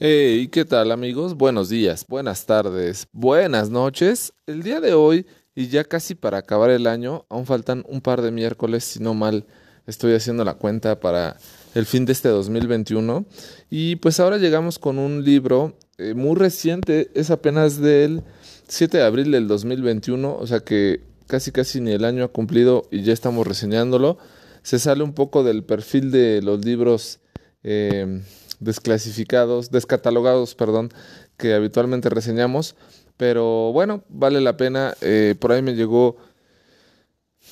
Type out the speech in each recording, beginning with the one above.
Hey, ¿qué tal amigos? Buenos días, buenas tardes, buenas noches. El día de hoy, y ya casi para acabar el año, aún faltan un par de miércoles, si no mal estoy haciendo la cuenta para el fin de este 2021. Y pues ahora llegamos con un libro eh, muy reciente, es apenas del 7 de abril del 2021, o sea que casi casi ni el año ha cumplido y ya estamos reseñándolo. Se sale un poco del perfil de los libros. Eh, desclasificados, descatalogados, perdón, que habitualmente reseñamos. Pero bueno, vale la pena. Eh, por ahí me llegó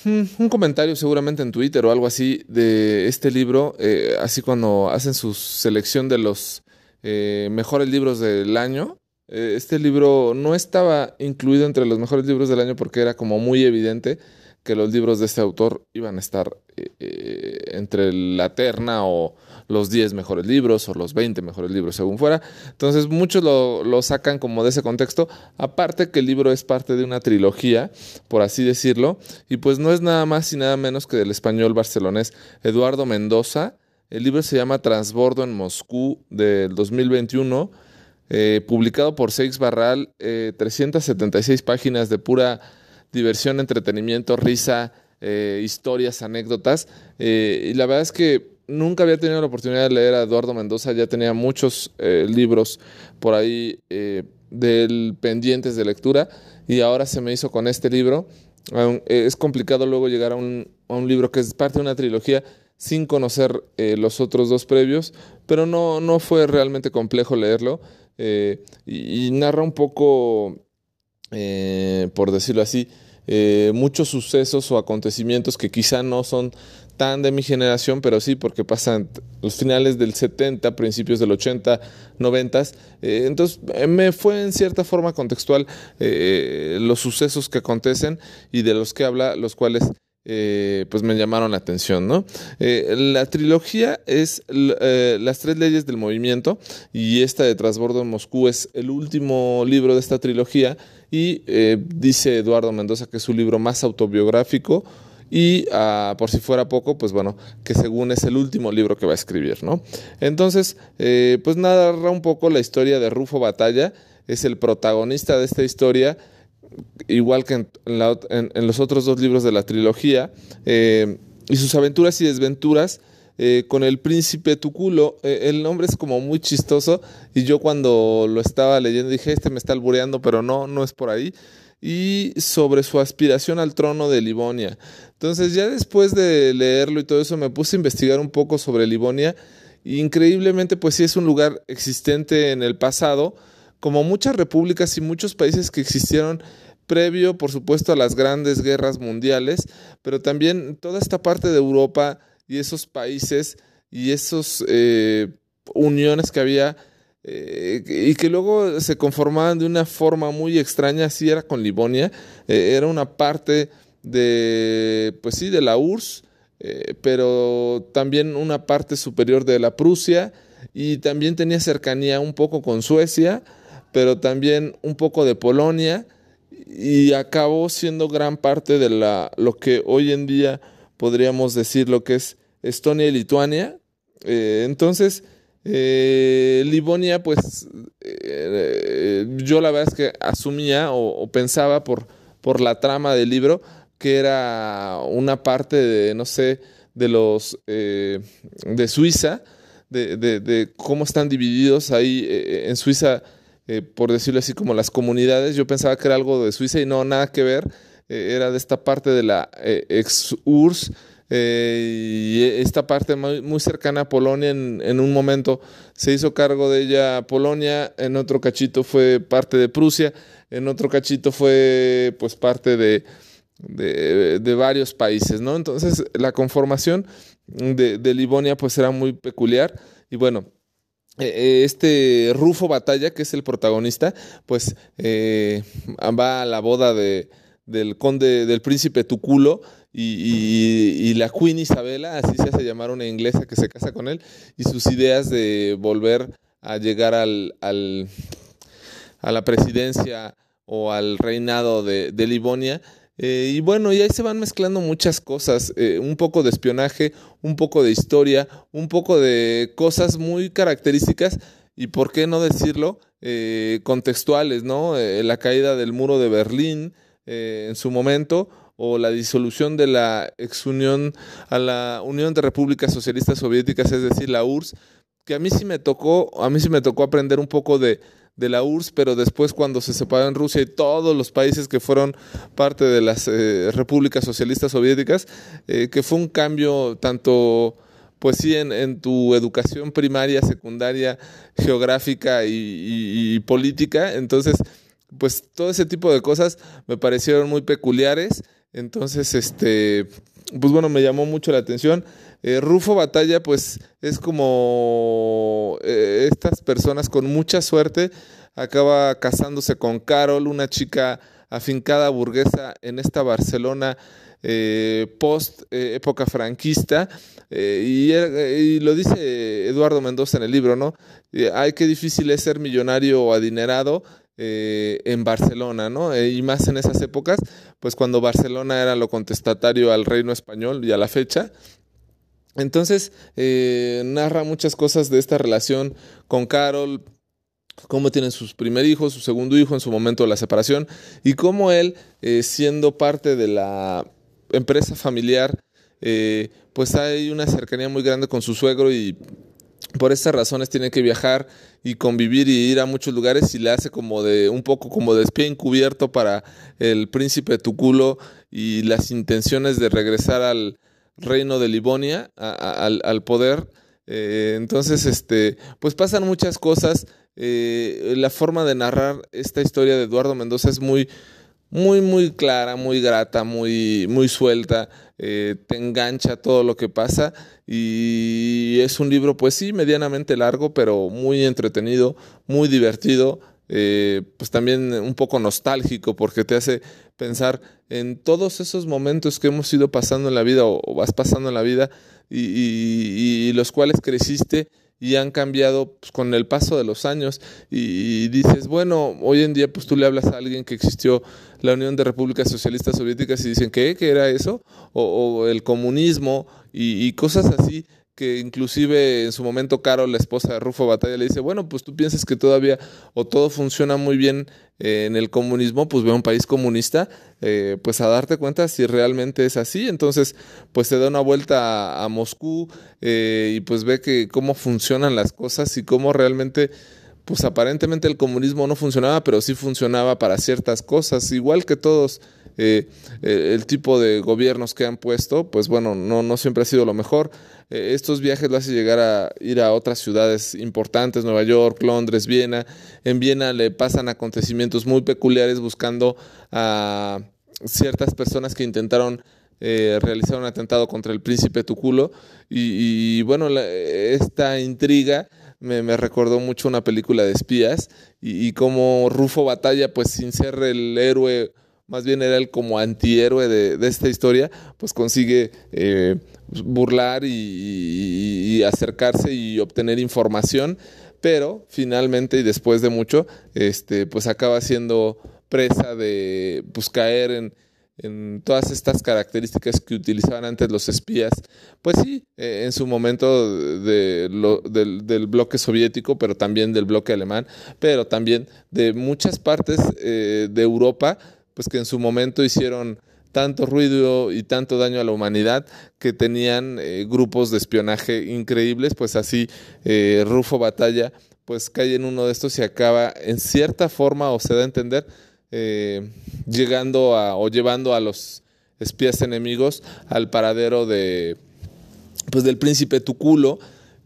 hmm, un comentario seguramente en Twitter o algo así de este libro, eh, así cuando hacen su selección de los eh, mejores libros del año. este libro no estaba incluido entre los mejores libros del año porque era como muy evidente que los libros de este autor iban a estar entre la terna o los 10 mejores libros o los 20 mejores libros, según fuera. Entonces muchos lo, sacan como de ese contexto, aparte que el libro es parte de una trilogía, por así decirlo, y pues no es nada más y nada menos que del español barcelonés Eduardo Mendoza. El libro se llama Transbordo en Moscú del 2021. Eh, publicado por Seix Barral, 376 eh, páginas de pura diversión, entretenimiento, risa, eh, historias, anécdotas. y la verdad es que nunca había tenido la oportunidad de leer a Eduardo Mendoza, ya tenía muchos eh, libros por ahí eh, del pendientes de lectura y ahora se me hizo con este libro. Es complicado luego llegar a un, libro que es parte de una trilogía sin conocer eh, los otros dos previos, pero no, no fue realmente complejo leerlo y, narra un poco, por decirlo así, muchos sucesos o acontecimientos que quizá no son tan de mi generación, pero sí porque pasan los finales del 70, principios del 80, 90. Eh, entonces eh, me fue en cierta forma contextual eh, los sucesos que acontecen y de los que habla, los cuales pues me llamaron la atención. ¿no? la trilogía es Las tres leyes del movimiento y esta de Transbordo en Moscú es el último libro de esta trilogía y dice Eduardo Mendoza que es su libro más autobiográfico y ah, por si fuera poco, pues bueno, que según es el último libro que va a escribir, ¿no? Entonces, eh, pues narra un poco la historia de Rufo Batalla, es el protagonista de esta historia, igual que en, los otros dos libros de la trilogía, eh, y sus aventuras y desventuras. Eh, con el príncipe Tuculo. el nombre es como muy chistoso y yo cuando lo estaba leyendo dije, este me está albureando, pero no, no es por ahí y sobre su aspiración al trono de Livonia. Entonces ya después de leerlo y todo eso me puse a investigar un poco sobre Livonia. increíblemente pues sí es un lugar existente en el pasado, como muchas repúblicas y muchos países que existieron previo por supuesto a las grandes guerras mundiales, pero también toda esta parte de Europa y esos países y esas eh, uniones que había eh, y que luego se conformaban de una forma muy extraña, así era con Livonia, eh, era una parte de, pues sí, de la URSS, eh, pero también una parte superior de la Prusia y también tenía cercanía un poco con Suecia, pero también un poco de Polonia y acabó siendo gran parte de la, lo que hoy en día podríamos decir lo que es Estonia y Lituania. entonces, eh, Livonia, pues eh, yo la verdad es que asumía o, pensaba por, por la trama del libro que era una parte de, no sé, de los eh, de Suiza, de, de, cómo están divididos ahí eh, en Suiza, por decirlo así, como las comunidades. Yo pensaba que era algo de Suiza y no, nada que ver. era de esta parte de la ex-URSS eh, y esta parte muy, cercana a Polonia en, un momento se hizo cargo de ella Polonia, en otro cachito fue parte de Prusia, en otro cachito fue pues parte de, de, varios países, ¿no? Entonces la conformación de, de, Livonia pues era muy peculiar y bueno, eh, eh, este Rufo Batalla, que es el protagonista, pues va a la boda de, del conde, del príncipe Tuculo, y, la Queen Isabela, así se hace llamar una inglesa que se casa con él, y sus ideas de volver a llegar al, al a la presidencia o al reinado de, de Livonia. Eh, y bueno, y ahí se van mezclando muchas cosas, eh, un poco de espionaje, un poco de historia, un poco de cosas muy características y por qué no decirlo, eh, contextuales, ¿no? La caída del muro de Berlín en su momento o la disolución de la exunión a la Unión de Repúblicas Socialistas Soviéticas, es decir, la URSS, que a mí sí me tocó, a mí sí me tocó aprender un poco de, de la URSS, pero después cuando se separó en Rusia y todos los países que fueron parte de las eh, repúblicas socialistas soviéticas, eh, que fue un cambio tanto, pues sí, en, tu educación primaria, secundaria, geográfica y, política. Entonces, pues todo ese tipo de cosas me parecieron muy peculiares. Entonces, este, pues bueno, me llamó mucho la atención. Eh, Rufo Batalla, pues es como eh, estas personas con mucha suerte, acaba casándose con Carol, una chica afincada burguesa en esta Barcelona eh, post época franquista. Y, y, lo dice Eduardo Mendoza en el libro, ¿no? ay, qué difícil es ser millonario o adinerado eh, en Barcelona, ¿no? Eh, y más en esas épocas, pues cuando Barcelona era lo contestatario al reino español y a la fecha. Entonces, eh, narra muchas cosas de esta relación con Carol, cómo tienen sus primer hijo, su segundo hijo en su momento de la separación, y cómo él, siendo parte de la empresa familiar, pues hay una cercanía muy grande con su suegro y por estas razones tiene que viajar y convivir y ir a muchos lugares y le hace como de un poco como de espía encubierto para el príncipe Tuculo y las intenciones de regresar al reino de Livonia, al, poder. Eh, entonces, este, pues pasan muchas cosas. Eh, la forma de narrar esta historia de Eduardo Mendoza es muy, muy, muy clara, muy grata, muy, muy suelta. Eh, te engancha todo lo que pasa y es un libro pues sí medianamente largo pero muy entretenido, muy divertido, eh, pues también un poco nostálgico porque te hace pensar en todos esos momentos que hemos ido pasando en la vida o, vas pasando en la vida y los cuales creciste y han cambiado pues, con el paso de los años y, dices, bueno, hoy en día pues tú le hablas a alguien que existió la Unión de Repúblicas Socialistas Soviéticas y dicen, ¿qué? ¿Qué era eso? O, el comunismo y, cosas así que inclusive en su momento Carol, la esposa de Rufo Batalla, le dice, bueno, pues tú piensas que todavía o todo funciona muy bien eh, en el comunismo, pues ve un país comunista, eh, pues a darte cuenta si realmente es así. Entonces, pues se da una vuelta a, Moscú eh, y pues ve que cómo funcionan las cosas y cómo realmente pues aparentemente el comunismo no funcionaba, pero sí funcionaba para ciertas cosas, igual que todos eh, eh, el tipo de gobiernos que han puesto, pues bueno, no, no siempre ha sido lo mejor. Eh, estos viajes lo hace llegar a ir a otras ciudades importantes, Nueva York, Londres, Viena. En Viena le pasan acontecimientos muy peculiares buscando a ciertas personas que intentaron realizar un atentado contra el príncipe Tuculo y, bueno, esta intriga me, recordó mucho una película de espías y, como Rufo Batalla, pues sin ser el héroe, más bien era el como antihéroe de, esta historia, pues consigue eh, burlar y, acercarse y obtener información, pero finalmente y después de mucho, este, pues acaba siendo presa de pues caer en, en todas estas características que utilizaban antes los espías, pues sí, eh, en su momento de del, bloque soviético, pero también del bloque alemán, pero también de muchas partes eh, de Europa, pues que en su momento hicieron tanto ruido y tanto daño a la humanidad que tenían eh, grupos de espionaje increíbles, pues así Rufo Batalla pues cae en uno de estos y acaba en cierta forma o se da a entender eh, llegando a, o llevando a los espías enemigos al paradero de, pues, del príncipe Tuculo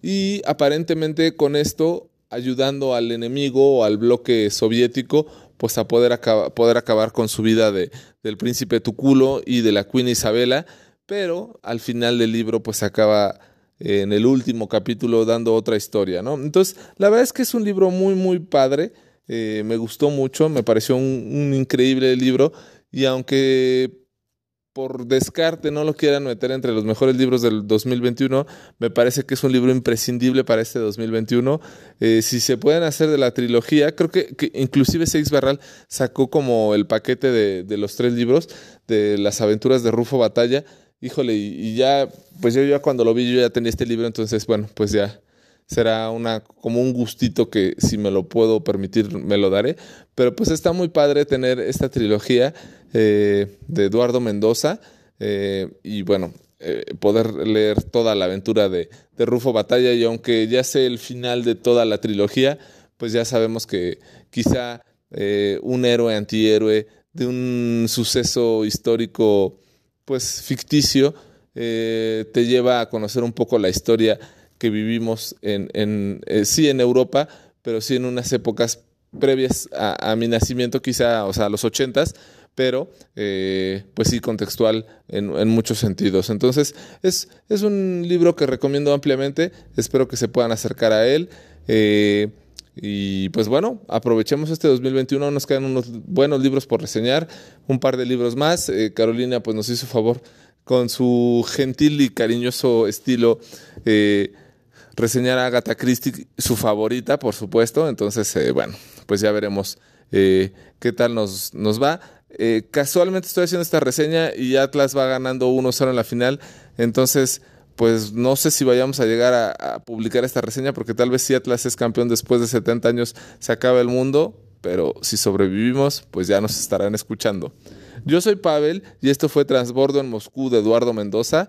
y aparentemente con esto ayudando al enemigo o al bloque soviético pues a poder, poder acabar con su vida de, del príncipe Tuculo y de la Queen Isabela, pero al final del libro pues acaba en el último capítulo dando otra historia, ¿no? Entonces, la verdad es que es un libro muy, muy padre. Eh, me gustó mucho, me pareció un, increíble libro y aunque por descarte no lo quieran meter entre los mejores libros del 2021, me parece que es un libro imprescindible para este 2021. Eh, si se pueden hacer de la trilogía, creo que, inclusive Seix Barral sacó como el paquete de, los tres libros de las aventuras de Rufo Batalla. Híjole, y, y ya, pues yo ya cuando lo vi, yo ya tenía este libro, entonces, bueno, pues ya será una como un gustito que si me lo puedo permitir me lo daré. Pero pues está muy padre tener esta trilogía eh, de Eduardo Mendoza eh, y bueno, eh, poder leer toda la aventura de, de, Rufo Batalla y aunque ya sé el final de toda la trilogía, pues ya sabemos que quizá un héroe antihéroe de un suceso histórico pues ficticio te lleva a conocer un poco la historia que vivimos en, en eh, sí en Europa, pero sí en unas épocas previas a, mi nacimiento, quizá, o sea, a los ochentas, pero eh, pues sí contextual en, muchos sentidos. Entonces, es, es un libro que recomiendo ampliamente, espero que se puedan acercar a él. Eh, y pues bueno, aprovechemos este 2021, nos quedan unos buenos libros por reseñar, un par de libros más. Carolina pues nos hizo favor con su gentil y cariñoso estilo reseñar a Agatha Christie, su favorita, por supuesto. Entonces, eh, bueno, pues ya veremos eh, qué tal nos, nos va. Eh, casualmente estoy haciendo esta reseña y Atlas va ganando 1-0 en la final. Entonces, pues no sé si vayamos a llegar a, publicar esta reseña, porque tal vez si Atlas es campeón después de 70 años, se acaba el mundo. Pero si sobrevivimos, pues ya nos estarán escuchando. Yo soy Pavel y esto fue Transbordo en Moscú de Eduardo Mendoza.